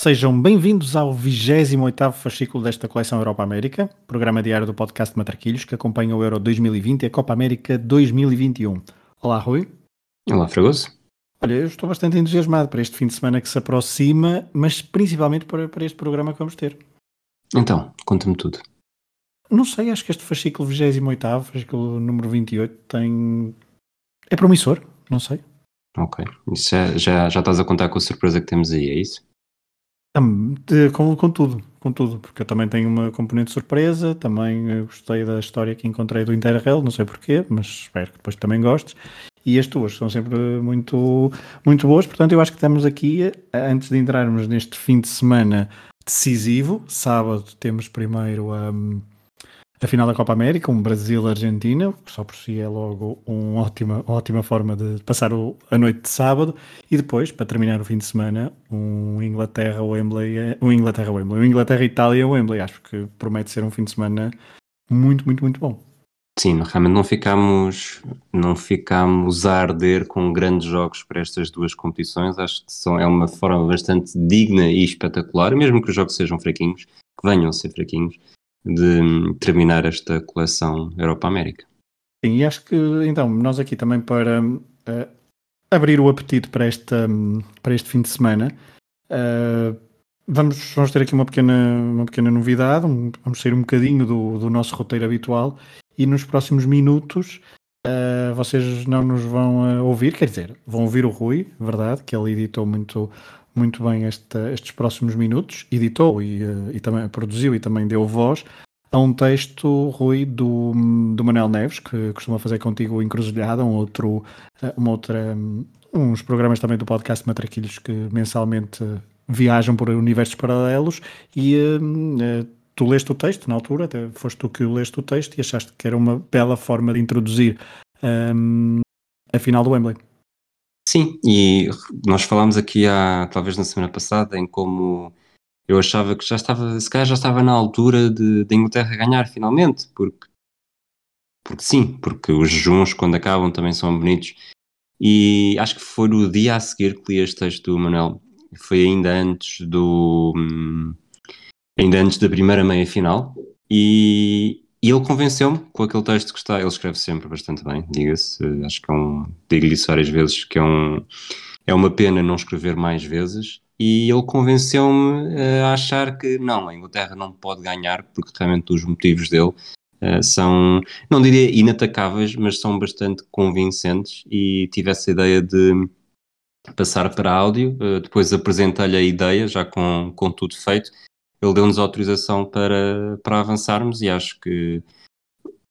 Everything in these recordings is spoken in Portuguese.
Sejam bem-vindos ao 28º fascículo desta coleção Europa América, programa diário do podcast Matraquilhos, que acompanha o Euro 2020 e a Copa América 2021. Olá, Rui. Olá, Fragoso. Olha, eu estou bastante entusiasmado para este fim de semana que se aproxima, mas principalmente para, para este programa que vamos ter. Então, conta-me tudo. Não sei, acho que este fascículo 28º, fascículo número 28, tem... é promissor, não sei. Ok. Isso já, já, já estás a contar com a surpresa que temos aí, é isso? Com, com tudo, com tudo, porque eu também tenho uma componente surpresa, também eh, gostei da história que encontrei do Interrail, não sei porquê, mas espero que depois também gostes. E as tuas são sempre muito, muito boas, portanto eu acho que estamos aqui, eh, antes de entrarmos neste fim de semana decisivo, sábado temos primeiro a, a final da Copa América, um Brasil-Argentina, que só por si é logo uma ótima, ótima forma de passar o- a noite de sábado, e depois, para terminar o fim de semana, um Inglaterra-Wembley, um Inglaterra-Wembley, um Inglaterra-Itália-Wembley, acho que promete ser um fim de semana muito, muito, muito bom. Sim, realmente não ficámos, não ficámos a arder com grandes jogos para estas duas competições. Acho que são, é uma forma bastante digna e espetacular, mesmo que os jogos sejam fraquinhos, que venham a ser fraquinhos, de hum, terminar esta coleção Europa-América. Sim, e acho que então nós aqui também para eh, abrir o apetite para, esta, hum, para este fim de semana, eh, vamos, vamos ter aqui uma pequena, uma pequena novidade, um- vamos sair um bocadinho do, do nosso roteiro habitual e nos próximos minutos eh, vocês não nos vão eh, ouvir, quer dizer, vão ouvir o Rui, verdade, que ele editou muito, muito bem estes próximos minutos, editou e, eh, e também produziu e também deu voz a um texto, Rui, do, do Manuel Neves, que costuma fazer contigo Encruzilhada, um outro, eh, uma outra, hum, uns programas também do podcast Matraquilhos que mensalmente viajam por universos paralelos e hum, eh, tu leste o texto na altura, até foste tu que leste o texto e achaste que era uma bela forma de introduzir hum, a final do Wembley. Sim, e nós falámos aqui há, talvez na semana passada, em como eu achava que já estava, se calhar já estava na altura de, de Inglaterra ganhar finalmente, porque, porque sim, porque os jejuns quando acabam também são bonitos. E acho que foi no dia a seguir que li este texto do Manuel, foi ainda antes do hum, ainda antes da primeira meia final, e, e ele convenceu-me com aquele texto que está, ele escreve sempre bastante bem, diga-se, acho que é um, digo-lhe isso várias vezes, que é um, é uma pena não escrever mais vezes, e ele convenceu-me eh, a achar que não, a Inglaterra não pode ganhar, porque realmente os motivos dele eh, são, não diria inatacáveis, mas são bastante convincentes, e tive essa ideia de passar para áudio, eh, depois apresentei-lhe a ideia, já com, com tudo feito, ele deu-nos autorização para, para avançarmos e acho que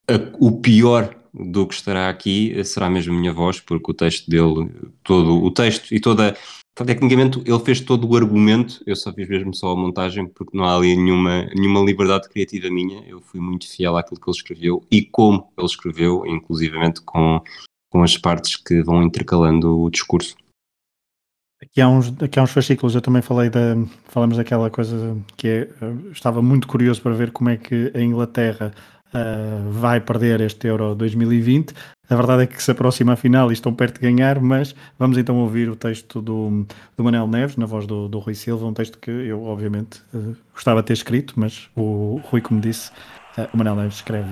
a- o pior do que estará aqui será mesmo a minha voz, porque o texto dele, todo o texto e toda. Tecnicamente, ele fez todo o argumento, eu só fiz mesmo só a montagem, porque não há ali nenhuma, nenhuma liberdade criativa minha. Eu fui muito fiel àquilo que ele escreveu e como ele escreveu, inclusivamente com, com as partes que vão intercalando o discurso. Aqui há, uns, aqui há uns fascículos eu também falei da, falamos daquela coisa que é, eh, estava muito curioso para ver como é que a Inglaterra eh, vai perder este Euro 2020. A verdade é que se aproxima a final e estão perto de ganhar, mas vamos então ouvir o texto do, do Manel Neves, na voz do, do Rui Silva, um texto que eu obviamente eh, gostava de ter escrito, mas o Rui, como disse, eh, o Manel Neves escreve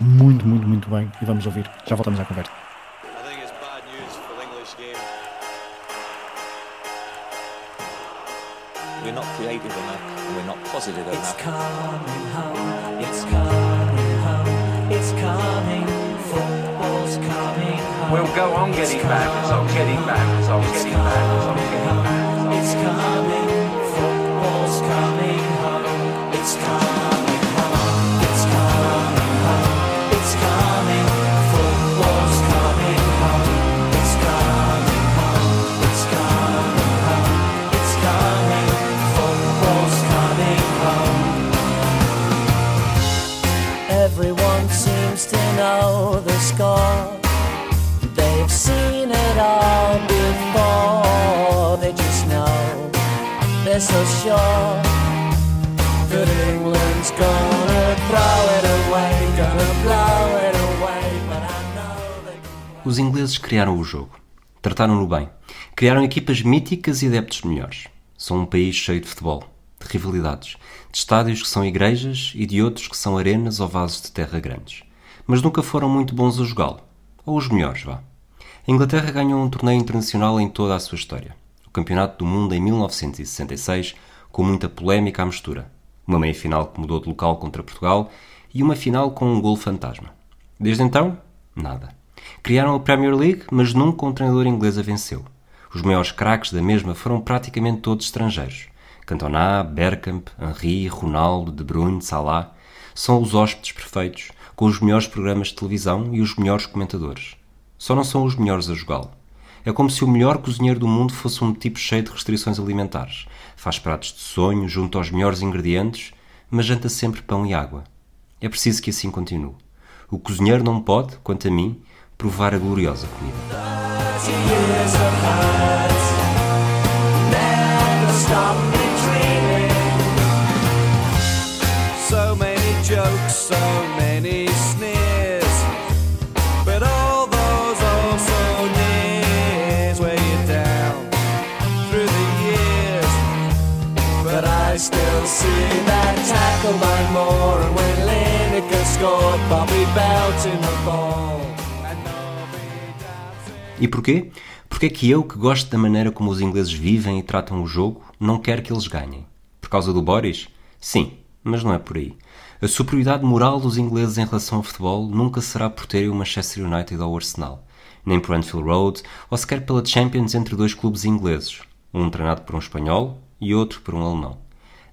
muito, muito, muito bem e vamos ouvir. Já voltamos à conversa. We're not creative enough. and We're not positive It's enough. coming home. It's coming home. It's coming. Football's coming home. We'll go on It's getting backwards, on getting backwards, on It's getting backwards, on coming getting home. backwards. It's coming. Football's coming home. It's coming Os ingleses criaram o jogo. Trataram-no bem. Criaram equipas míticas e adeptos melhores. São um país cheio de futebol, de rivalidades, de estádios que são igrejas e de outros que são arenas ou vasos de terra grandes. Mas nunca foram muito bons a jogá-lo. Ou os melhores, vá. A Inglaterra ganhou um torneio internacional em toda a sua história. O Campeonato do Mundo em 1966, com muita polémica à mistura. Uma meia-final que mudou de local contra Portugal e uma final com um gol fantasma. Desde então, nada. Criaram a Premier League, mas nunca um treinador inglês a venceu. Os maiores craques da mesma foram praticamente todos estrangeiros. Cantona, Bergkamp, Henry, Ronaldo, De Bruyne, Salah. São os hóspedes perfeitos, com os melhores programas de televisão e os melhores comentadores. Só não são os melhores a jogá-lo. É como se o melhor cozinheiro do mundo fosse um tipo cheio de restrições alimentares. Faz pratos de sonho junto aos melhores ingredientes, mas janta sempre pão e água. É preciso que assim continue. O cozinheiro não pode, quanto a mim, provar a gloriosa comida. jokes, so many sneers. But all those nears down through the years. But I still see that tackle by and when Lineker scored Bobby Belt in the ball. E porquê? Porque é que eu, que gosto da maneira como os ingleses vivem e tratam o jogo, não quero que eles ganhem. Por causa do Boris? Sim, mas não é por aí. A superioridade moral dos ingleses em relação ao futebol nunca será por terem o Manchester United ou o Arsenal, nem por Anfield Road, ou sequer pela Champions entre dois clubes ingleses, um treinado por um espanhol e outro por um alemão.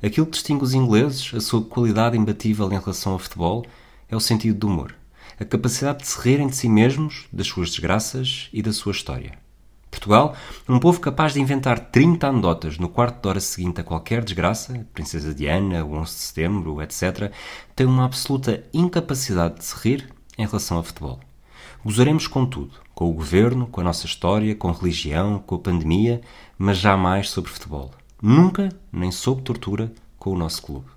Aquilo que distingue os ingleses, a sua qualidade imbatível em relação ao futebol, é o sentido do humor, a capacidade de se rirem de si mesmos, das suas desgraças e da sua história. Portugal, um povo capaz de inventar 30 anedotas no quarto de hora seguinte a qualquer desgraça, Princesa Diana, o 11 de setembro, etc., tem uma absoluta incapacidade de se rir em relação ao futebol. Gozaremos com tudo, com o governo, com a nossa história, com religião, com a pandemia, mas jamais sobre futebol. Nunca, nem sob tortura, com o nosso clube.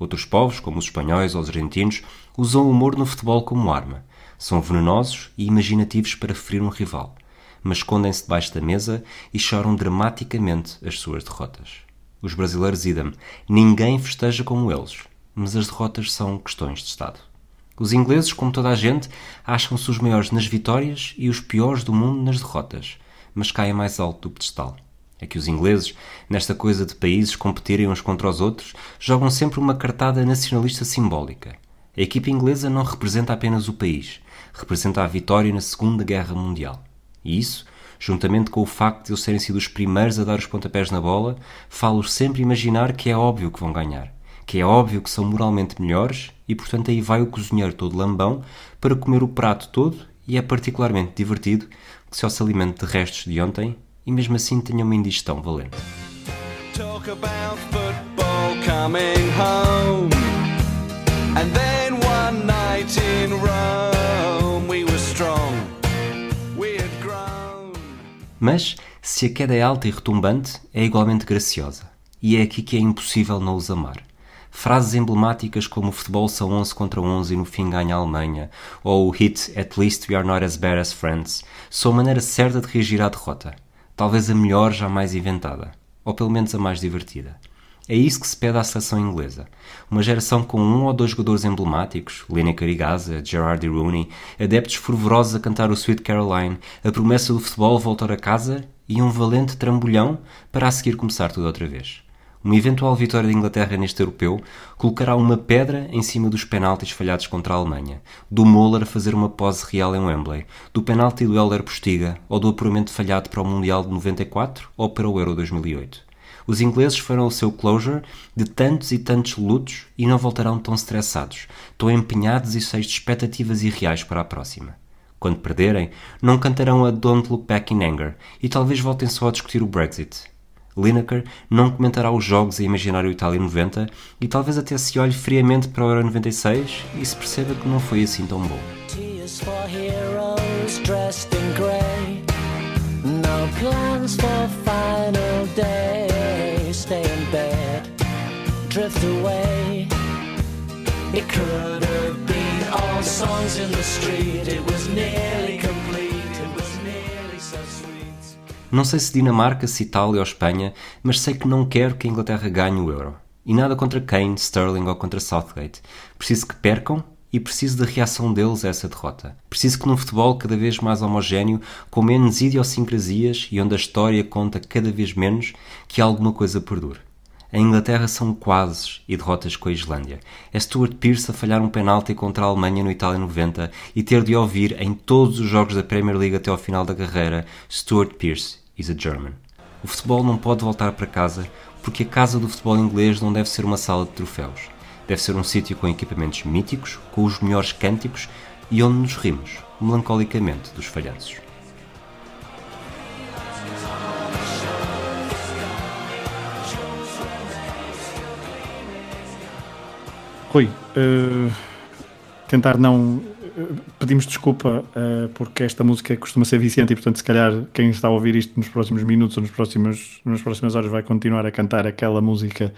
Outros povos, como os espanhóis ou os argentinos, usam o humor no futebol como arma. São venenosos e imaginativos para ferir um rival, mas escondem-se debaixo da mesa e choram dramaticamente as suas derrotas. Os brasileiros idem. Ninguém festeja como eles, mas as derrotas são questões de Estado. Os ingleses, como toda a gente, acham-se os maiores nas vitórias e os piores do mundo nas derrotas, mas caem mais alto do pedestal. É que os ingleses, nesta coisa de países competirem uns contra os outros, jogam sempre uma cartada nacionalista simbólica. A equipa inglesa não representa apenas o país, representa a vitória na Segunda Guerra Mundial. E isso, juntamente com o facto de eles terem sido os primeiros a dar os pontapés na bola, falo-os sempre imaginar que é óbvio que vão ganhar, que é óbvio que são moralmente melhores e, portanto, aí vai o cozinheiro todo lambão para comer o prato todo e é particularmente divertido que só se alimente de restos de ontem e mesmo assim tenha uma indigestão valente. Talk about football coming home. And then one night in Rome, we were strong. We had grown. Mas, se a queda é alta e retumbante, é igualmente graciosa. E é aqui que é impossível não os amar. Frases emblemáticas como o futebol são 11 contra 11 e no fim ganha a Alemanha, ou o hit At least we are not as bad as friends, são a maneira certa de reagir à derrota. Talvez a melhor jamais inventada, ou pelo menos a mais divertida. É isso que se pede à seleção inglesa. Uma geração com um ou dois jogadores emblemáticos, Lineker e Gaza, Gerard e Rooney, adeptos fervorosos a cantar o Sweet Caroline, a promessa do futebol voltar a casa e um valente trambolhão para a seguir começar tudo outra vez. Uma eventual vitória da Inglaterra neste europeu colocará uma pedra em cima dos penaltis falhados contra a Alemanha, do Moller a fazer uma pose real em Wembley, do penalti do Helder Postiga ou do apuramento falhado para o Mundial de 94 ou para o Euro 2008. Os ingleses farão o seu closure de tantos e tantos lutos e não voltarão tão estressados, tão empenhados e cheios de expectativas irreais para a próxima. Quando perderem, não cantarão a Don't Look Back in Anger e talvez voltem só a discutir o Brexit. Lineker não comentará os jogos a imaginar o Itália 90 e talvez até se olhe friamente para o Euro 96 e se perceba que não foi assim tão bom. It could have been all songs in the street. It was nearly Não sei se Dinamarca, se Itália ou Espanha, mas sei que não quero que a Inglaterra ganhe o Euro. E nada contra Kane, Sterling ou contra Southgate. Preciso que percam e preciso da reação deles a essa derrota. Preciso que num futebol cada vez mais homogéneo, com menos idiosincrasias e onde a história conta cada vez menos, que alguma coisa perdure. A Inglaterra são quases e derrotas com a Islândia. É Stuart Pearce a falhar um penalti contra a Alemanha no Itália 90 e ter de ouvir em todos os jogos da Premier League até ao final da carreira Stuart Pearce is a German. O futebol não pode voltar para casa porque a casa do futebol inglês não deve ser uma sala de troféus. Deve ser um sítio com equipamentos míticos, com os melhores cânticos e onde nos rimos, melancolicamente, dos falhanços. Rui, eh, tentar não. Pedimos desculpa eh, porque esta música costuma ser viciante e, portanto, se calhar quem está a ouvir isto nos próximos minutos ou nos próximos, nas próximas horas vai continuar a cantar aquela música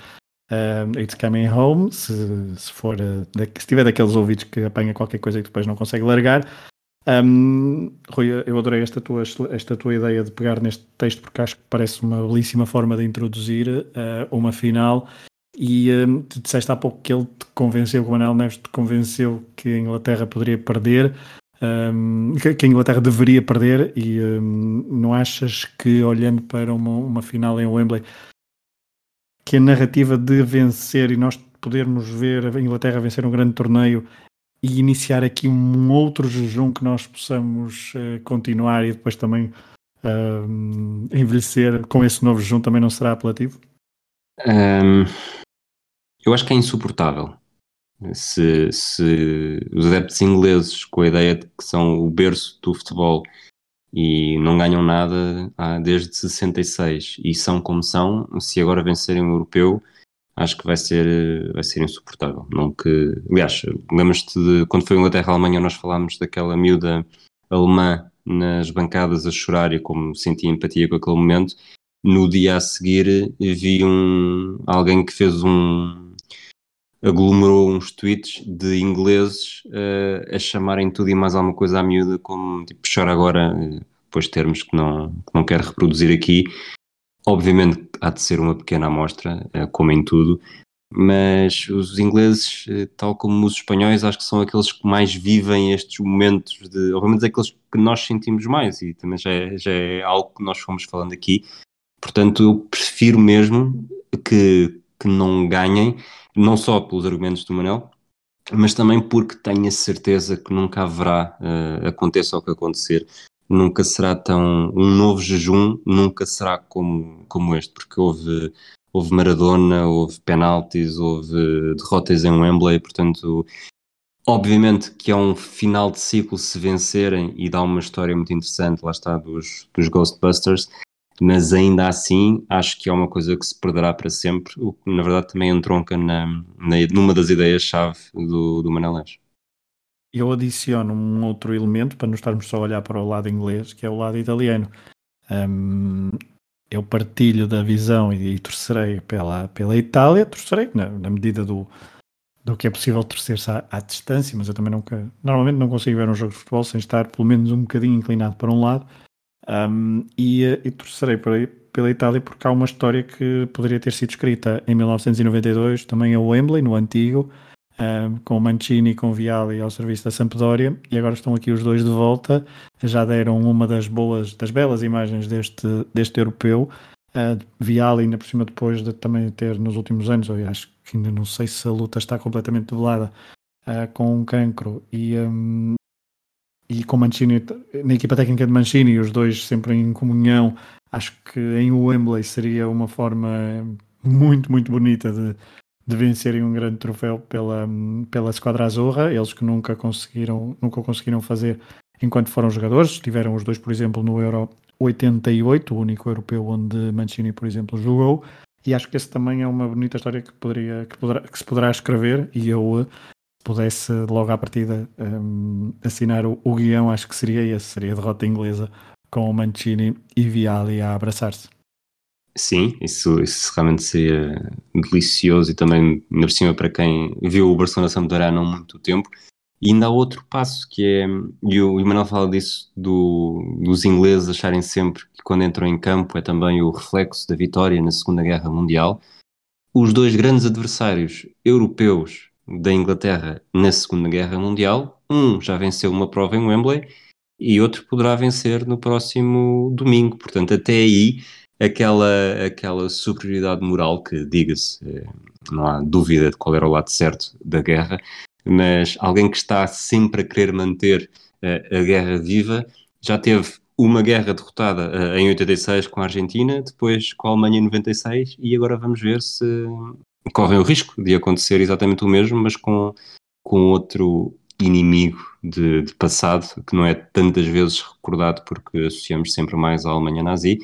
eh, It's Coming Home. Se, se, for, da- se tiver daqueles ouvidos que apanha qualquer coisa e depois não consegue largar. Um, Rui, eu adorei esta tua, esta tua ideia de pegar neste texto porque acho que parece uma belíssima forma de introduzir uma final e hum, tu disseste há pouco que ele te convenceu, que o Manuel Neves te convenceu que a Inglaterra poderia perder, hum, que, a Inglaterra deveria perder, e hum, não achas que olhando para uma, uma final em Wembley, que a narrativa de vencer e nós podermos ver a Inglaterra vencer um grande torneio e iniciar aqui um outro jejum que nós possamos eh, continuar e depois também hum, envelhecer com esse novo jejum também não será apelativo? Hum, eu acho que é insuportável se, se os adeptos ingleses, com a ideia de que são o berço do futebol e não ganham nada há- desde 66 e são como são, se agora vencerem o europeu, acho que vai ser, vai ser insuportável. Não que, aliás, lembras-te de quando foi Inglaterra-Alemanha, nós falámos daquela miúda alemã nas bancadas a chorar e como sentia empatia com aquele momento no dia a seguir vi um alguém que fez um aglomerou uns tweets de ingleses eh, a chamarem tudo e mais alguma coisa à miúda como tipo chora agora eh, depois de termos que não, que não quero reproduzir aqui. Obviamente há de ser uma pequena amostra eh, como em tudo mas os ingleses, tal como os espanhóis, acho que são aqueles que mais vivem estes momentos de, ou pelo menos aqueles que nós sentimos mais, e também já é, já é algo que nós fomos falando aqui, Portanto, eu prefiro mesmo que, que não ganhem, não só pelos argumentos do Manel, mas também porque tenho a certeza que nunca haverá, eh, aconteça o que acontecer, nunca será tão. Um novo jejum nunca será como, como este, porque houve, houve Maradona, houve penaltis, houve derrotas em Wembley, portanto. Obviamente que é um final de ciclo se vencerem e dá uma história muito interessante, lá está, dos, dos Ghostbusters, mas ainda assim acho que é uma coisa que se perderá para sempre, o que na verdade também entronca na, na, numa das ideias-chave do, do Manel Neves. Eu adiciono um outro elemento para não estarmos só a olhar para o lado inglês, que é o lado italiano. Hum, eu partilho da visão e, e torcerei pela, pela Itália, torcerei na, na medida do, do que é possível torcer-se à, à distância, mas eu também nunca, normalmente não consigo ver um jogo de futebol sem estar pelo menos um bocadinho inclinado para um lado. Um, e, eh, e torcerei pela, Itália porque há uma história que poderia ter sido escrita em 1992, também a Wembley, no antigo, um, com Mancini, com Viali ao serviço da Sampdoria, e agora estão aqui os dois de volta. Já deram uma das boas, das belas imagens deste, deste europeu. Uh, Viali, ainda por cima, depois de também ter nos últimos anos, eu acho que ainda não sei se a luta está completamente debelada uh, com um cancro e, um, e com Mancini, na equipa técnica de Mancini, os dois sempre em comunhão, acho que em Wembley seria uma forma muito, muito bonita de, de vencerem um grande troféu pela, pela Esquadra Azurra, eles que nunca conseguiram, nunca conseguiram fazer enquanto foram jogadores, tiveram os dois, por exemplo, no Euro 88, o único europeu onde Mancini, por exemplo, jogou, e acho que esse também é uma bonita história que, poderia, que, poderá, que se poderá escrever, e eu pudesse logo à partida hum, assinar o, o guião, acho que seria esse, seria a derrota inglesa com o Mancini e Viali a abraçar-se. Sim, isso, isso realmente seria delicioso e também, ainda cima, para quem viu o Barcelona Sampdoria há não muito tempo. E ainda há outro passo que é, e o Emanuel fala disso, do, dos ingleses acharem sempre que quando entram em campo é também o reflexo da vitória na Segunda Guerra Mundial. Os dois grandes adversários europeus da Inglaterra na Segunda Guerra Mundial, um já venceu uma prova em Wembley e outro poderá vencer no próximo domingo. Portanto, até aí aquela, aquela superioridade moral que, diga-se, eh, não há dúvida de qual era o lado certo da guerra, mas alguém que está sempre a querer manter eh, a guerra viva, já teve uma guerra derrotada eh, em 86 com a Argentina, depois com a Alemanha em 96 e agora vamos ver se correm o risco de acontecer exatamente o mesmo, mas com, com outro inimigo de, de passado que não é tantas vezes recordado porque associamos sempre mais à Alemanha nazi,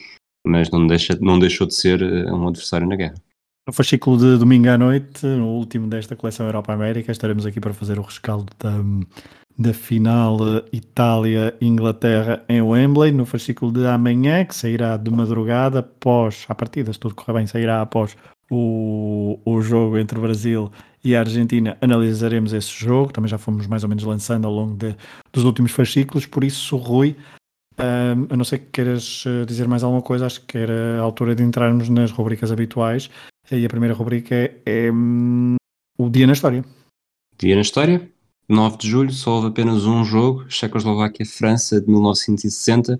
mas não, deixa, não deixou de ser eh, um adversário na guerra. No fascículo de domingo à noite, no último desta coleção Europa-América, estaremos aqui para fazer o rescaldo da, da final Itália-Inglaterra em Wembley. No fascículo de amanhã, que sairá de madrugada, após, à partida, se tudo correr bem, sairá após o, o jogo entre o Brasil e a Argentina, analisaremos esse jogo. Também já fomos mais ou menos lançando ao longo de, dos últimos fascículos, por isso, Rui, um, a não ser que queiras eh, dizer mais alguma coisa, acho que era a altura de entrarmos nas rubricas habituais. E a primeira rubrica é, é o Dia na História. Dia na história, 9 de julho, só houve apenas um jogo, Checoslováquia-França de 1960,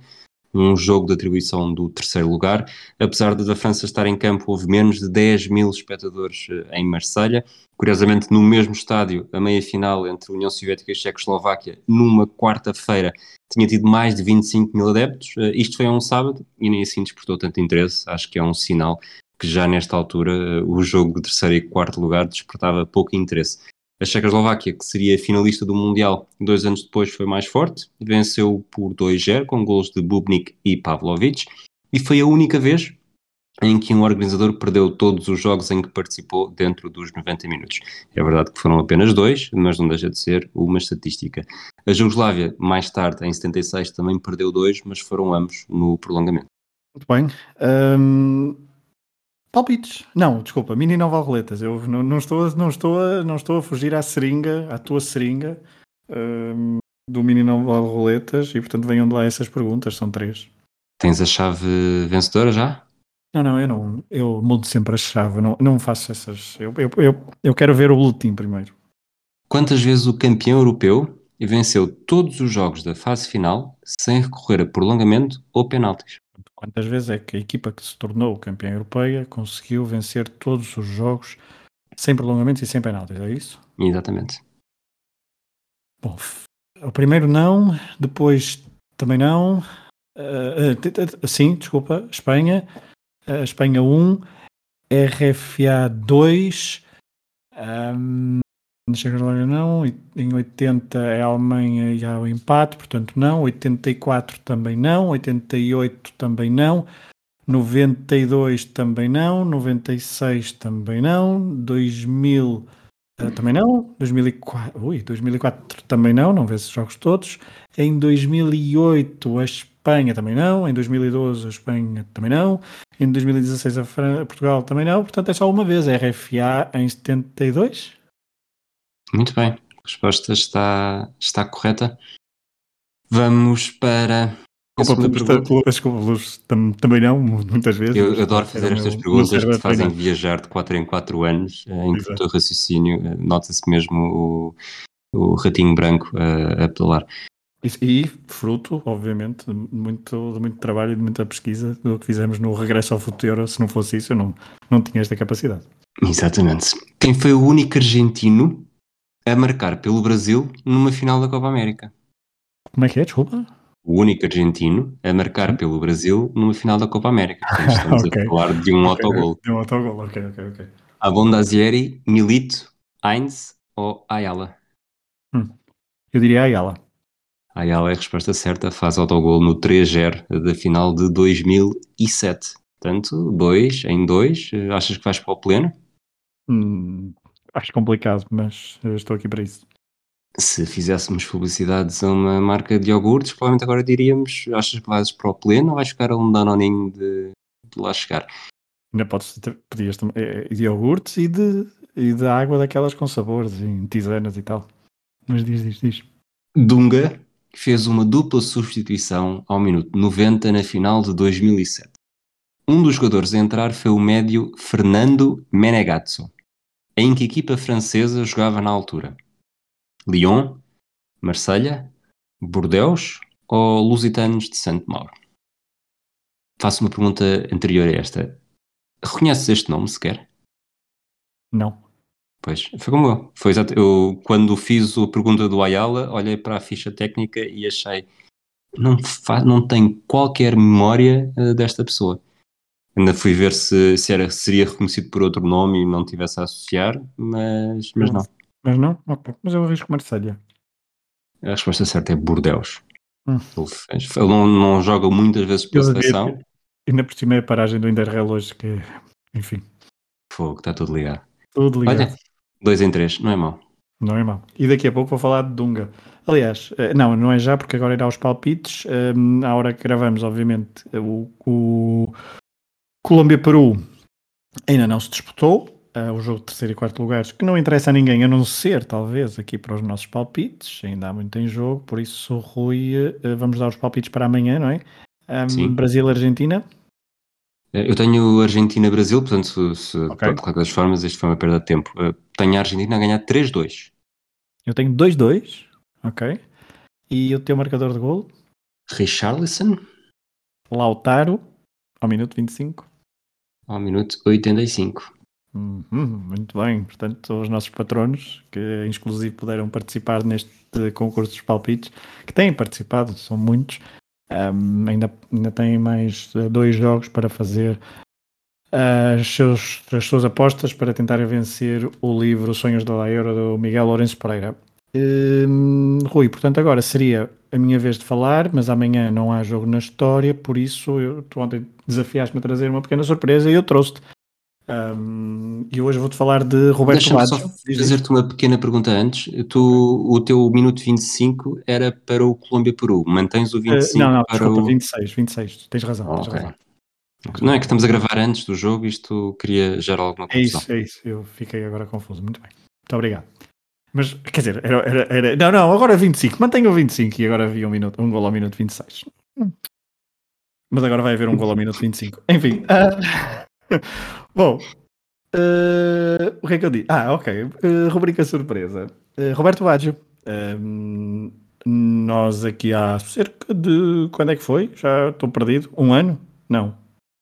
um jogo de atribuição do terceiro lugar. Apesar de a França estar em campo, houve menos de 10 mil espectadores eh, em Marselha. Curiosamente, no mesmo estádio, a meia-final entre União Soviética e Checoslováquia, numa quarta-feira, tinha tido mais de 25 mil adeptos. Eh, Isto foi um sábado e nem assim despertou tanto interesse. Acho que é um sinal que já nesta altura eh, o jogo de terceiro e quarto lugar despertava pouco interesse. A Checoslováquia, que seria finalista do Mundial dois anos depois, foi mais forte, venceu por 2-0 com gols de Bubnik e Pavlovic, e foi a única vez em que um organizador perdeu todos os jogos em que participou dentro dos 90 minutos. É verdade que foram apenas dois, mas não deixa de ser uma estatística. A Jugoslávia, mais tarde, em 76, também perdeu dois, mas foram ambos no prolongamento. Muito bem. Hum, palpites. Não, desculpa, mini nova roletas. Eu não, não, estou, a- não, estou a, não estou a fugir à seringa, à tua seringa hum, do mini nova roletas e portanto venham de lá essas perguntas, são três. Tens a chave vencedora já? Não, não, eu não, eu mudo sempre a chave, não, não faço essas. Eu, eu, eu, eu quero ver o boletim primeiro. Quantas vezes o campeão europeu venceu todos os jogos da fase final sem recorrer a prolongamento ou penaltis? Quantas vezes é que a equipa que se tornou campeã europeia conseguiu vencer todos os jogos sem prolongamentos e sem penaltis, é isso? Exatamente. Bom, o primeiro não, depois também não. T- t- sim, desculpa, Espanha. Ah, Espanha 1, RFA 2. Um, Checoslováquia não, em 80 é a Alemanha e há o empate, portanto não, 84 também não, 88 também não, 92 também não, 96 também não, 2000 ah, também não, 2004, ui, 2004 também não, não vê esses jogos todos, em 2008 a Espanha também não, em 2012 a Espanha também não, em 2016 a, Fran- Portugal também não, portanto é só uma vez, RFA em 72? Muito bem. A resposta está, está correta. Vamos para Desculpa, segunda pelos- pergunta. pelos- desculpa, pelos- tam- também não, muitas vezes. Eu adoro fazer estas meu- perguntas que fazem viajar de 4 em 4 anos, eh, em que o teu raciocínio eh, nota-se mesmo o, o ratinho branco a, a pedalar. E fruto, obviamente, de muito, de muito trabalho e de muita pesquisa do que fizemos no Regresso ao Futuro. Se não fosse isso, eu não, não tinha esta capacidade. Exatamente. Quem foi o único argentino a marcar pelo Brasil numa final da Copa América? Como é que é? Desculpa. O único argentino a marcar pelo Brasil numa final da Copa América. Portanto, estamos Ok. a falar de um autogol. Deu um autogol, ok, ok, ok. Abondazieri, Milito, Heinz ou Ayala? Eu diria Ayala. Ayala é a resposta certa, faz autogol no 3-0 da final de 2007. Portanto, 2 em 2. Achas que vais para o pleno? Hum, Acho complicado, mas eh, estou aqui para isso. Se fizéssemos publicidades a uma marca de iogurtes, provavelmente agora diríamos: achas que vais para o pleno ou vais ficar a um danoninho de, de lá chegar? Ainda podes podias tam- eh, de iogurtes e de, e de água daquelas com sabores, em tisanas e tal. Mas diz, diz, diz. Dunga fez uma dupla substituição ao minuto 90 na final de 2007. Um dos jogadores a entrar foi o médio Fernando Menegazzo, em que equipa francesa jogava na altura. Lyon, Marselha, Bordeaux ou Lusitanos de Santo Mauro? Faço uma pergunta anterior a esta. Reconheces este nome sequer? Não. Pois, foi como eu. Foi exato. Eu, quando fiz a pergunta do Ayala, olhei para a ficha técnica e achei. Não, fa... não tenho qualquer memória eh, desta pessoa. Ainda fui ver se, se era, seria reconhecido por outro nome e não tivesse a associar, mas, mas não. Mas não? Ok. Mas eu arrisco Marselha. A resposta certa é Bordeaux. Hum. Ele, não, não joga muitas vezes pela seleção. Ainda por cima é a paragem do Interrail hoje, que enfim, Fogo, está tudo ligado. tudo ligado. Olha, dois em três, não é mau. Não é mau. E daqui a pouco vou falar de Dunga. Aliás, eh, não, não é já, porque agora irá aos palpites. Hum, à hora que gravamos, obviamente, o, o Colômbia-Peru ainda não se disputou. eh, o jogo de terceiro e quarto lugares, que não interessa a ninguém, a não ser, talvez, aqui para os nossos palpites. Ainda há muito em jogo, por isso, Rui, eh, vamos dar os palpites para amanhã, não é? Sim. Brasil-Argentina. Eh, Eu tenho Argentina-Brasil, portanto, se, se- Ok. de qualquer das formas, isto foi uma perda de tempo. Eh, Tenho a Argentina a ganhar 3-2. Eu tenho 2-2, ok? E o teu marcador de gol, Richarlison, Lautaro, ao minuto 25. Ao minuto 85. Uhum, muito bem, portanto, os nossos patronos que inclusive puderam participar neste concurso dos palpites, que têm participado, são muitos, ahm, ainda, ainda têm mais eh, dois jogos para fazer as, seus, as suas apostas para tentarem vencer o livro Sonhos da La Euro do Miguel Lourenço Pereira. Hum, Rui, portanto, agora seria a minha vez de falar, mas amanhã não há jogo na história, por isso eu, tu ontem desafiaste-me a trazer uma pequena surpresa e eu trouxe-te. Hum, e hoje vou-te falar de Roberto Deixa-me diz. fazer-te uma pequena pergunta antes. Tu, o teu minuto 25 era para o Colômbia-Peru. Mantens o Eh, 25 não, não, para desculpa, o... 26, 26, tens razão. Ah, tens ok. razão. Não é que estamos a gravar antes do jogo, isto queria gerar alguma É confusão. isso, é isso. Eu fiquei agora confuso. Muito bem. Muito obrigado. Mas, quer dizer, era, era, era- não, não, agora 25. Mantenha o 25 e agora havia um, minuto, um gol ao minuto 26. Mas agora vai haver um gol ao minuto 25. Enfim. ah, bom. ah, o que é que eu digo? Ah, ok. Ah, rubrica surpresa. Ah, Roberto Baggio. Nós aqui há cerca de. Quando é que foi? Já estou perdido. Um ano? Não.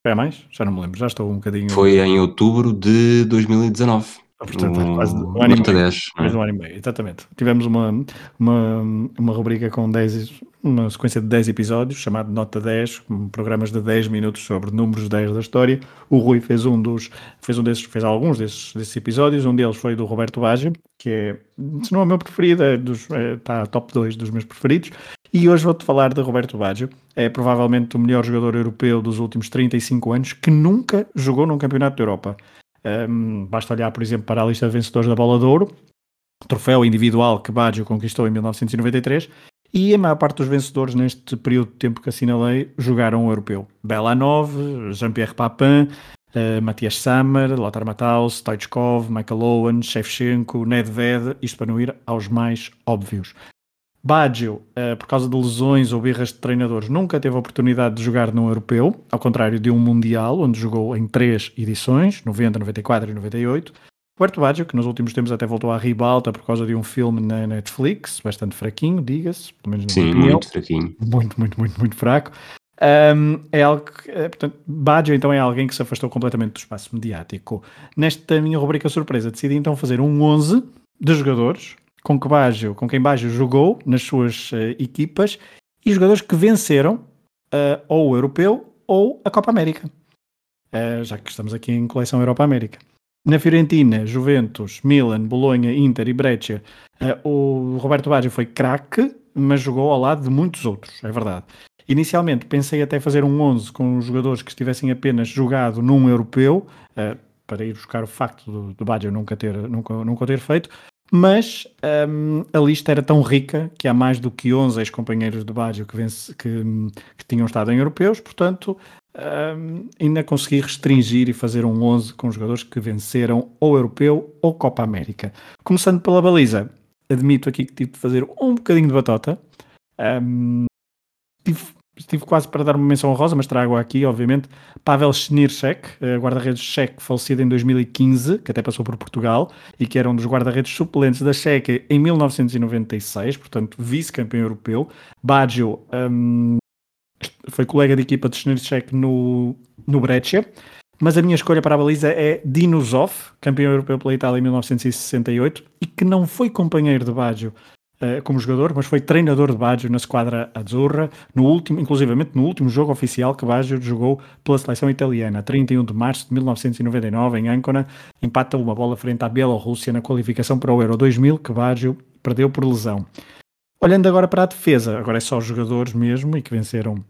É mais? Já não me lembro. Já estou um bocadinho. Foi em outubro de 2019. Portanto, Um, quase um ano e meio. 10. não é? Mais um ano e meio, exatamente. Tivemos uma, uma, uma rubrica com 10, uma sequência de 10 episódios, chamado Nota 10, com programas de 10 minutos sobre números 10 da história. O Rui fez um dos, fez um desses, fez alguns desses, desses episódios, um deles foi do Roberto Baggio, que é, se não é o meu preferido, é dos, é, está top 2 dos meus preferidos. E hoje vou-te falar de Roberto Baggio, é provavelmente o melhor jogador europeu dos últimos 35 anos, que nunca jogou num campeonato da Europa. Um, basta olhar, por exemplo, para a lista de vencedores da Bola de Ouro, troféu individual que Baggio conquistou em 1993, e a maior parte dos vencedores neste período de tempo que assinalei jogaram o europeu. Belanov, Jean-Pierre Papin, uh, Matias Sammer, Lothar Matthaus, Stoichkov, Michael Owen, Shevchenko, Nedved, isto para não ir aos mais óbvios. Baggio, uh, por causa de lesões ou birras de treinadores, nunca teve a oportunidade de jogar num europeu, ao contrário de um Mundial, onde jogou em três edições, 90, 94 e 98. Roberto Baggio, que nos últimos tempos até voltou à ribalta por causa de um filme na Netflix, bastante fraquinho, diga-se, pelo menos na Sim, opinião. muito fraquinho. Muito, muito, muito, muito fraco. Um, é algo que, eh, portanto, Baggio então é alguém que se afastou completamente do espaço mediático. Nesta minha rubrica surpresa, decidi então fazer um 11 de jogadores com, que Baggio, com quem Baggio jogou nas suas eh, equipas e jogadores que venceram eh, ou o Europeu ou a Copa América. Eh, já que estamos aqui em coleção Europa-América. Na Fiorentina, Juventus, Milan, Bolonha, Inter e Breccia, o Roberto Baggio foi craque, mas jogou ao lado de muitos outros, é verdade. Inicialmente pensei até fazer um 11 com os jogadores que estivessem apenas jogado num europeu, uh, para ir buscar o facto do, do Baggio nunca ter, nunca, nunca ter feito, mas hum, a lista era tão rica que há mais do que 11 ex-companheiros de Baggio que, vence, que, que tinham estado em europeus, portanto hum, ainda consegui restringir e fazer um 11 com jogadores que venceram ou europeu ou Copa América. Começando pela baliza, admito aqui que tive de fazer um bocadinho de batota. Hum, tive, estive quase para dar uma menção honrosa, mas trago aqui, obviamente, Pavel Schnirschek, eh, guarda-redes cheque, falecido em 2015, que até passou por Portugal, e que era um dos guarda-redes suplentes da Checa em 1996, portanto, vice-campeão europeu. Baggio hum, foi colega de equipa de Schnirschek no, no Breccia, mas a minha escolha para a baliza é Dino Zoff, campeão europeu pela Itália em 1968, e que não foi companheiro de Baggio eh, como jogador, mas foi treinador de Baggio na squadra Azzurra, no último, inclusivamente no último jogo oficial que Baggio jogou pela seleção italiana, 31 de março de 1999, em Ancona, empata uma bola frente à Bielorrússia na qualificação para o Euro 2000, que Baggio perdeu por lesão. Olhando agora para a defesa, agora é só jogadores mesmo e que venceram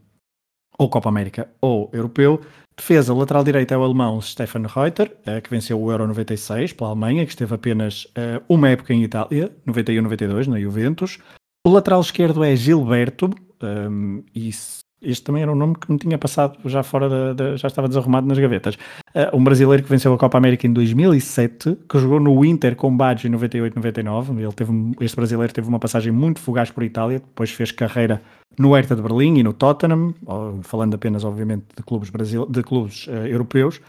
ou Copa América ou Europeu. Defesa, lateral direito é o alemão Stefan Reuter, eh, que venceu o Euro 96 pela Alemanha, que esteve apenas eh, uma época em Itália, 91-92, na Juventus. O lateral esquerdo é Gilberto, um, e s- este também era um nome que me tinha passado já fora da, da- já estava desarrumado nas gavetas. Eh, um brasileiro que venceu a Copa América em 2007, que jogou no Inter com Baggio em 98-99. Ele teve, este brasileiro teve uma passagem muito fugaz por Itália, depois fez carreira no Hertha de Berlim e no Tottenham, falando apenas, obviamente, de clubes, brasil, de clubes eh, europeus.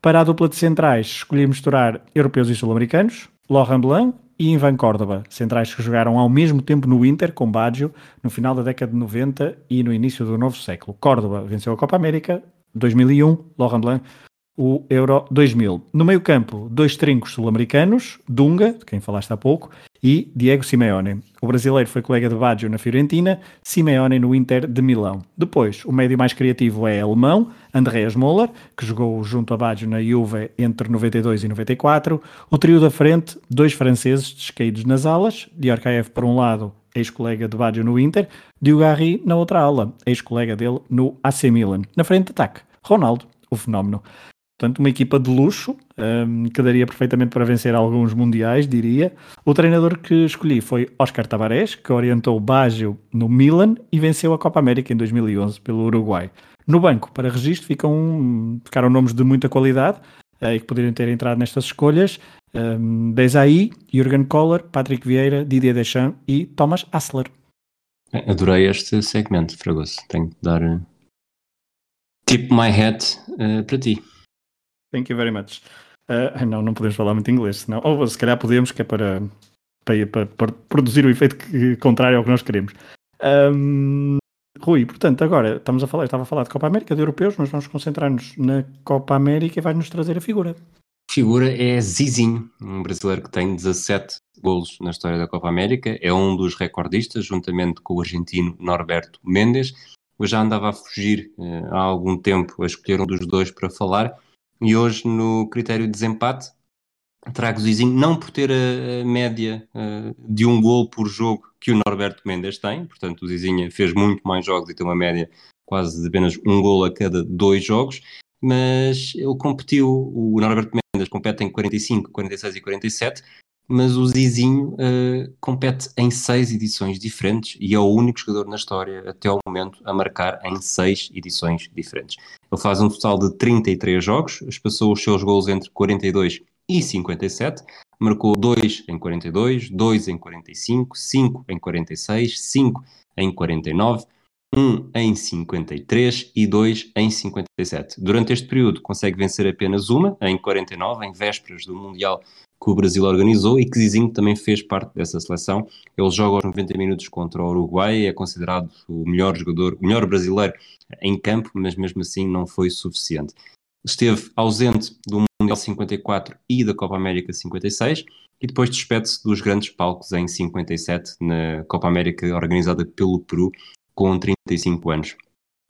Para a dupla de centrais, escolhi misturar europeus e sul-americanos, Laurent Blanc e Ivan Córdoba, centrais que jogaram ao mesmo tempo no Inter com Baggio no final da década de 90 e no início do novo século. Córdoba venceu a Copa América 2001, Laurent Blanc o Euro 2000. No meio-campo, dois trincos sul-americanos, Dunga, de quem falaste há pouco, e Diego Simeone. O brasileiro foi colega de Baggio na Fiorentina, Simeone no Inter de Milão. Depois, o médio mais criativo é alemão, Andreas Moller, que jogou junto a Baggio na Juve entre 92 e 94. O trio da frente, dois franceses descaídos nas alas, Diorkaev por um lado, ex-colega de Baggio no Inter, Diugarri na outra ala, ex-colega dele no AC Milan. Na frente de ataque, Ronaldo, o fenómeno. Portanto, uma equipa de luxo, hum, que daria perfeitamente para vencer alguns mundiais, diria. O treinador que escolhi foi Oscar Tabarés, que orientou Baggio no Milan e venceu a Copa América em 2011 pelo Uruguai. No banco, para registro, ficam, ficaram nomes de muita qualidade eh, e que poderiam ter entrado nestas escolhas. Um, Desailly, Jürgen Kohler, Patrick Vieira, Didier Deschamps e Thomas Assler. Adorei este segmento, Fragoso. Tenho que dar eh, tip my hat eh, para ti. Thank you very much. Uh, não, não podemos falar muito inglês, senão, ou se calhar podemos, que é para, para, para- produzir o efeito que- contrário ao que nós queremos. Um, Rui, portanto, agora estamos a falar, estava a falar de Copa América, de europeus, mas vamos concentrar-nos na Copa América e vai-nos trazer a figura. Figura é Zizinho, um brasileiro que tem 17 golos na história da Copa América. É um dos recordistas, juntamente com o argentino Norberto Mendes. Eu já andava a fugir eh, há algum tempo a escolher um dos dois para falar. E hoje, no critério de desempate, trago Zizinho, não por ter a, média de um gol por jogo que o Norberto Mendes tem. Portanto, o Zizinho fez muito mais jogos e tem uma média quase de apenas um gol a cada dois jogos mas ele competiu, o Norberto Mendes compete em 45, 46 e 47, mas o Zizinho eh, compete em seis edições diferentes e é o único jogador na história até ao momento a marcar em seis edições diferentes. Ele faz um total de 33 jogos, espaçou os seus gols entre 42 e 57, marcou 2 em 42, 2 em 45, 5 em 46, 5 em 49, 1 em 53 e 2 em 57. Durante este período consegue vencer apenas uma, em 49, em vésperas do Mundial que o Brasil organizou e que Zizinho também fez parte dessa seleção. Ele joga aos 90 minutos contra o Uruguai, é considerado o melhor jogador, o melhor brasileiro em campo, mas mesmo assim não foi suficiente. Esteve ausente do Mundial 54 e da Copa América 56 e depois despede-se dos grandes palcos em 57 na Copa América organizada pelo Peru com 35 anos.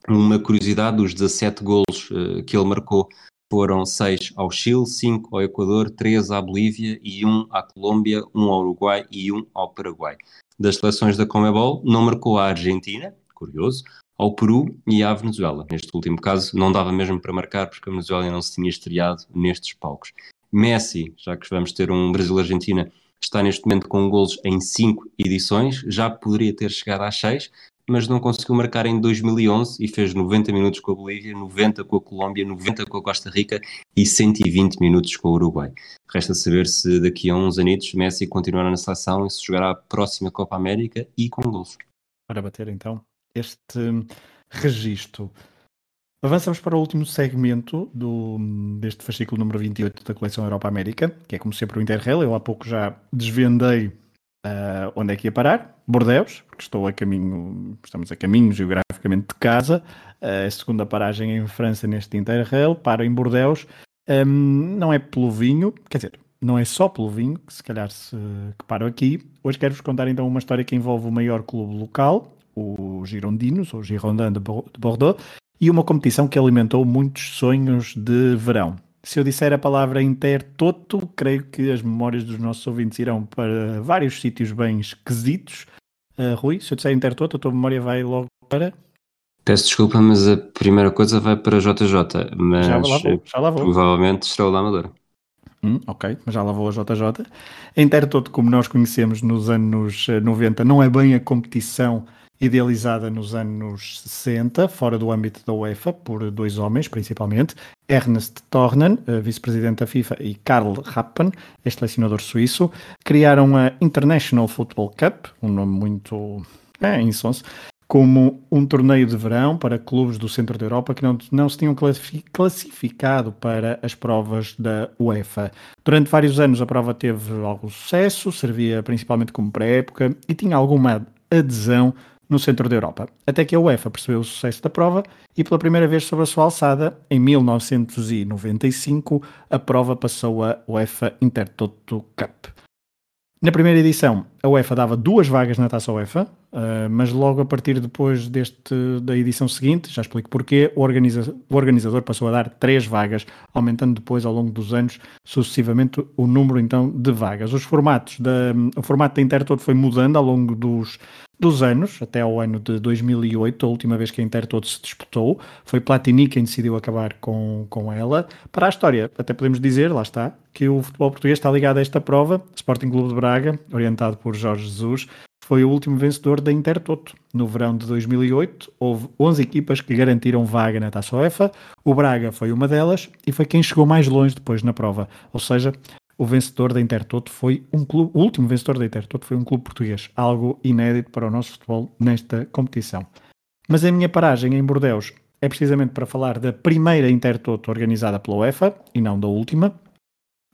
Uma curiosidade, os 17 golos eh, que ele marcou foram 6 ao Chile, 5 ao Equador, 3 à Bolívia e 1 à Colômbia, 1 ao Uruguai e 1 ao Paraguai. Das seleções da Comebol, não marcou a Argentina, curioso, ao Peru e à Venezuela. Neste último caso, não dava mesmo para marcar, porque a Venezuela não se tinha estreado nestes palcos. Messi, já que vamos ter um Brasil-Argentina, está neste momento com golos em 5 edições, já poderia ter chegado às 6, mas não conseguiu marcar em 2011 e fez 90 minutos com a Bolívia, 90 com a Colômbia, 90 com a Costa Rica e 120 minutos com o Uruguai. Resta saber se daqui a uns anitos Messi continuará na seleção e se jogará a próxima Copa América e com golos. Para bater então este registro. Avançamos para o último segmento do, deste fascículo número 28 da coleção Europa América, que é como sempre o Interrail. Eu há pouco já desvendei uh, onde é que ia parar, Bordeus, porque estou a caminho, estamos a caminho geograficamente de casa. Uh, a segunda paragem em França neste Interrail, paro em Bordeus. Um, não é pelo vinho, quer dizer, não é só pelo vinho, que se calhar se, que paro aqui. Hoje quero-vos contar então uma história que envolve o maior clube local, o Girondinos, ou Girondin de Bordeaux, e uma competição que alimentou muitos sonhos de verão. Se eu disser a palavra Intertoto, creio que as memórias dos nossos ouvintes irão para vários sítios bem esquisitos. Uh, Rui, se eu disser Intertoto, a tua memória vai logo para. Peço desculpa, mas a primeira coisa vai para JJ, mas Já lá vou, já lá vou. provavelmente Estrela da Amadora. Hum, ok, mas já lá vou a JJ. A Intertoto, como nós conhecemos nos anos eh, 90, não é bem a competição idealizada nos anos 60, fora do âmbito da UEFA, por dois homens, principalmente, Ernest Tornen, eh, vice-presidente da FIFA, e Karl Rappen, este selecionador suíço, criaram a International Football Cup, um nome muito é, insonso, como um torneio de verão para clubes do centro da Europa que não, não se tinham classifi- classificado para as provas da UEFA. Durante vários anos a prova teve algum sucesso, servia principalmente como pré-época e tinha alguma adesão no centro da Europa. Até que a UEFA percebeu o sucesso da prova e pela primeira vez sob a sua alçada, em 1995, a prova passou a UEFA Intertoto Cup. Na primeira edição, a UEFA dava duas vagas na taça UEFA, uh, mas logo a partir depois deste, da edição seguinte, já explico porquê, o, organiza, o organizador passou a dar três vagas, aumentando depois ao longo dos anos sucessivamente o número então de vagas. Os formatos da, o formato da Intertoto foi mudando ao longo dos, dos anos, até ao ano de 2008, a última vez que a Intertoto se disputou, foi Platini quem decidiu acabar com, com ela. Para a história, até podemos dizer, lá está, que o futebol português está ligado a esta prova. Sporting Clube de Braga, orientado por Jorge Jesus, foi o último vencedor da Intertoto. No verão de 2008, houve 11 equipas que garantiram vaga na Taça UEFA. O Braga foi uma delas e foi quem chegou mais longe depois na prova. Ou seja, o vencedor da Intertoto foi um clube, o último vencedor da Intertoto foi um clube português, algo inédito para o nosso futebol nesta competição. Mas a minha paragem em Bordeus é precisamente para falar da primeira Intertoto organizada pela UEFA e não da última.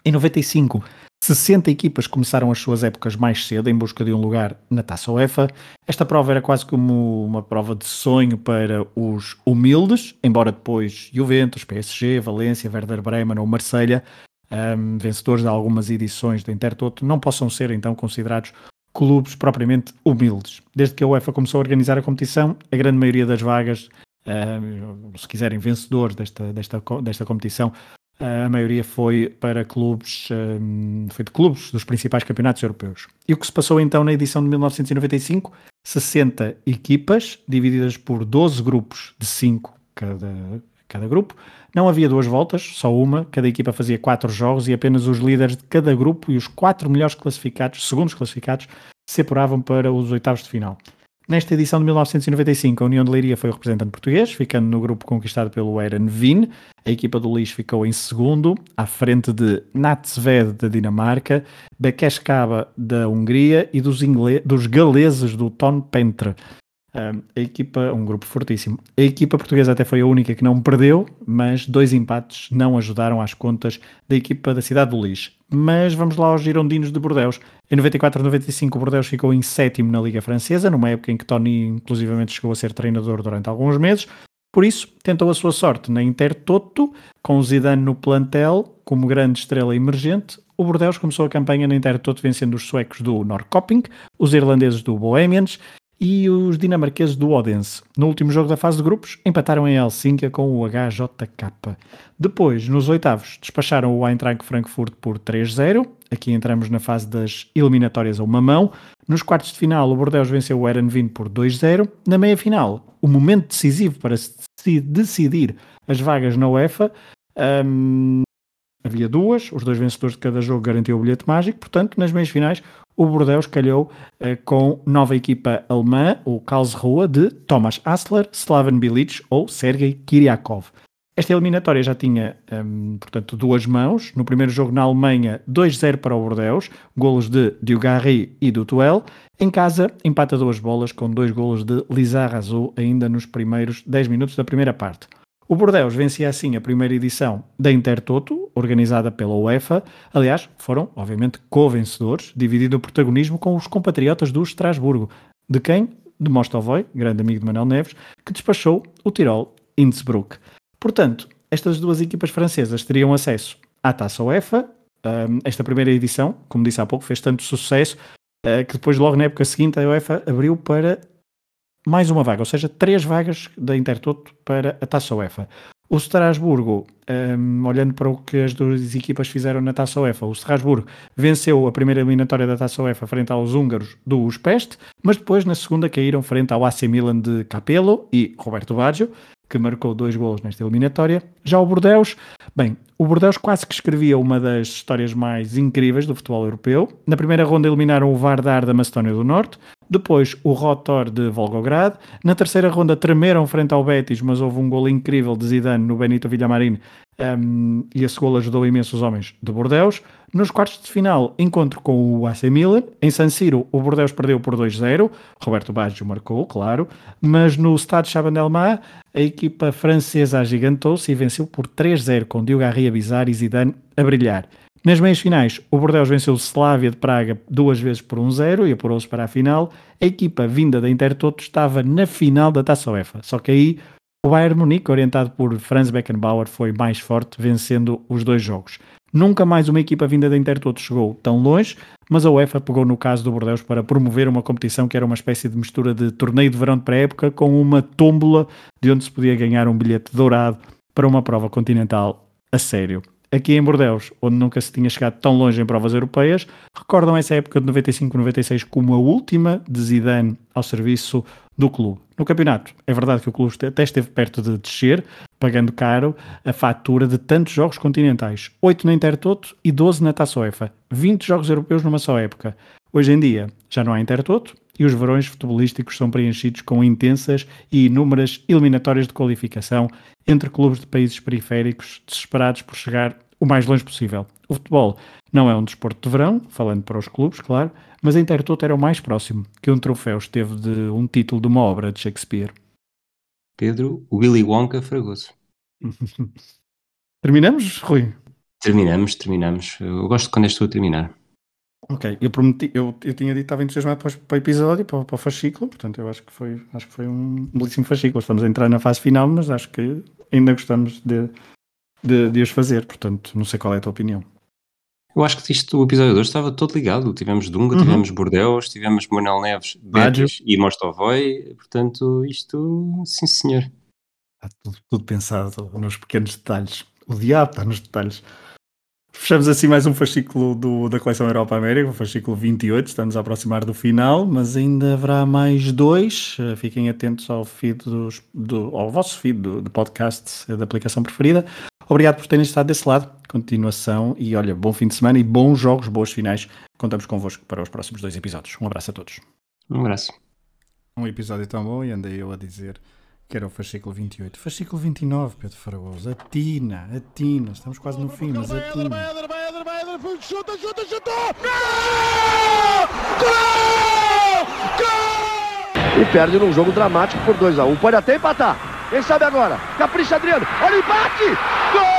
Em 95, 60 equipas começaram as suas épocas mais cedo em busca de um lugar na Taça UEFA. Esta prova era quase como uma prova de sonho para os humildes, embora depois Juventus, PSG, Valência, Werder Bremen ou Marselha um, vencedores de algumas edições da Intertoto, não possam ser então considerados clubes propriamente humildes. Desde que a UEFA começou a organizar a competição, a grande maioria das vagas, um, se quiserem vencedores desta, desta, desta competição, a maioria foi para clubes, um, foi de clubes dos principais campeonatos europeus. E o que se passou então na edição de 1995? 60 equipas, divididas por 12 grupos de 5 cada, cada grupo. Não havia duas voltas, só uma. Cada equipa fazia quatro jogos e apenas os líderes de cada grupo e os quatro melhores classificados, segundos classificados, se apuravam para os oitavos de final. Nesta edição de 1995, a União de Leiria foi o representante português, ficando no grupo conquistado pelo Eren Vin. A equipa do Lis ficou em segundo, à frente de Natsved da Dinamarca, Bekeskaba da Hungria e dos, dos galeses do Ton Pentre. A equipa, um grupo fortíssimo. A equipa portuguesa até foi a única que não perdeu, mas dois empates não ajudaram às contas da equipa da cidade do Lis. Mas vamos lá aos girondinos de Bordeus. Em 94-95 o Bordeus ficou em sétimo na Liga Francesa, numa época em que Tony inclusivamente chegou a ser treinador durante alguns meses. Por isso, tentou a sua sorte na Intertoto, com Zidane no plantel como grande estrela emergente. O Bordeus começou a campanha na Intertoto vencendo os suecos do Norrköping, os irlandeses do Bohemians e os dinamarqueses do Odense. No último jogo da fase de grupos, empataram em Helsínquia com o HJK. Depois, nos oitavos, despacharam o Eintracht Frankfurt por 3-0. Aqui entramos na fase das eliminatórias a uma mão. Nos quartos de final, o Bordeaux venceu o Erenvin por 2-0. Na meia-final, o momento decisivo para se decidir as vagas na UEFA, hum, havia duas, os dois vencedores de cada jogo garantiam o bilhete mágico, portanto, nas meias finais, o Bordeaux calhou eh, com nova equipa alemã, o Karlsruhe, de Thomas Hassler, Slaven Bilic ou Sergei Kiriakov. Esta eliminatória já tinha, hum, portanto, duas mãos. No primeiro jogo na Alemanha, 2-0 para o Bordeaux, golos de Diogari e do Tuel. Em casa, empata duas bolas com dois golos de Lizar Azul ainda nos primeiros 10 minutos da primeira parte. O Bordeaux vencia assim a primeira edição da Intertoto, organizada pela UEFA. Aliás, foram, obviamente, co-vencedores, dividindo o protagonismo com os compatriotas do Estrasburgo. De quem? De Mostovoy, grande amigo de Manuel Neves, que despachou o Tirol Innsbruck. Portanto, estas duas equipas francesas teriam acesso à Taça UEFA. Esta primeira edição, como disse há pouco, fez tanto sucesso uh, que depois, logo na época seguinte, a UEFA abriu para mais uma vaga, ou seja, três vagas da Intertoto para a Taça UEFA. O Strasburgo, um, olhando para o que as duas equipas fizeram na Taça UEFA, o Strasburgo venceu a primeira eliminatória da Taça UEFA frente aos húngaros do Uspest, mas depois na segunda caíram frente ao AC Milan de Capello e Roberto Baggio, que marcou dois gols nesta eliminatória. Já o Bordeaux, bem, o Bordeaux quase que escrevia uma das histórias mais incríveis do futebol europeu. Na primeira ronda eliminaram o Vardar da Macedónia do Norte, depois o Rotor de Volgograd. Na terceira ronda tremeram frente ao Betis, mas houve um gol incrível de Zidane no Benito Villamarín um, e esse gol ajudou imenso os homens de Bordeaux. Nos quartos de final, encontro com o AC Milan. Em San Siro, o Bordeaux perdeu por 2-0. Roberto Baggio marcou, claro. Mas no Stade Chabandelma, a equipa francesa agigantou-se e venceu por 3-0, com Diogarri a bizar e Zidane a brilhar. Nas meias finais, o Bordeaux venceu o Slavia de Praga duas vezes por 1-0 e apurou-se para a final. A equipa vinda da Intertoto estava na final da Taça UEFA, só que aí o Bayern Munique, orientado por Franz Beckenbauer, foi mais forte, vencendo os dois jogos. Nunca mais uma equipa vinda da Intertoto chegou tão longe, mas a UEFA pegou no caso do Bordeaux para promover uma competição que era uma espécie de mistura de torneio de verão de pré-época com uma tómbola de onde se podia ganhar um bilhete dourado para uma prova continental a sério. Aqui em Bordeaux, onde nunca se tinha chegado tão longe em provas europeias, recordam essa época de 95-96 como a última de Zidane ao serviço do clube. No campeonato, é verdade que o clube até esteve perto de descer, pagando caro a fatura de tantos jogos continentais. 8 na Intertoto e 12 na Taça UEFA. 20 jogos europeus numa só época. Hoje em dia, já não há Intertoto e os verões futebolísticos são preenchidos com intensas e inúmeras eliminatórias de qualificação entre clubes de países periféricos desesperados por chegar o mais longe possível. O futebol não é um desporto de verão, falando para os clubes, claro, mas a Intertoto era o mais próximo que um troféu esteve de um título de uma obra de Shakespeare. Pedro, Willy Wonka Fragoso. Terminamos, Rui? Terminamos, terminamos. Eu gosto quando és tu a terminar. Ok, eu prometi, eu, eu tinha dito que estava entusiasmado para, para o episódio, para, para o fascículo, portanto eu acho que foi, acho que foi um belíssimo fascículo. Estamos a entrar na fase final, mas acho que ainda gostamos de, de, de os fazer, portanto não sei qual é a tua opinião. Eu acho que isto, o episódio 2 estava todo ligado. Tivemos Dunga, Uhum. tivemos Bordeaux, tivemos Manuel Neves. Betis e Mostovoy. Portanto, isto, sim senhor. Está tudo, tudo pensado nos pequenos detalhes. O diabo está nos detalhes. Fechamos assim mais um fascículo do, da coleção Europa América, o fascículo 28. Estamos a aproximar do final, mas ainda haverá mais dois. Eh, Fiquem atentos ao feed dos, do, ao vosso feed do, de podcast eh, da aplicação preferida. Obrigado por terem estado desse lado. Continuação e olha, bom fim de semana e bons jogos, boas finais. Contamos convosco para os próximos dois episódios. Um abraço a todos. Um abraço. Um episódio tão bom e andei eu a dizer que era o fascículo 28. Fascículo 29, Pedro Fragoso. Atina, atina. Estamos quase no fim, mas Vai, atina. vai, vai, vai, chuta, chuta, chutou! Gol! Gol! Gol! E perde num jogo dramático por 2 a 1 Pode até empatar. Quem sabe agora? Capricha, Adriano. Olha o empate! Gol!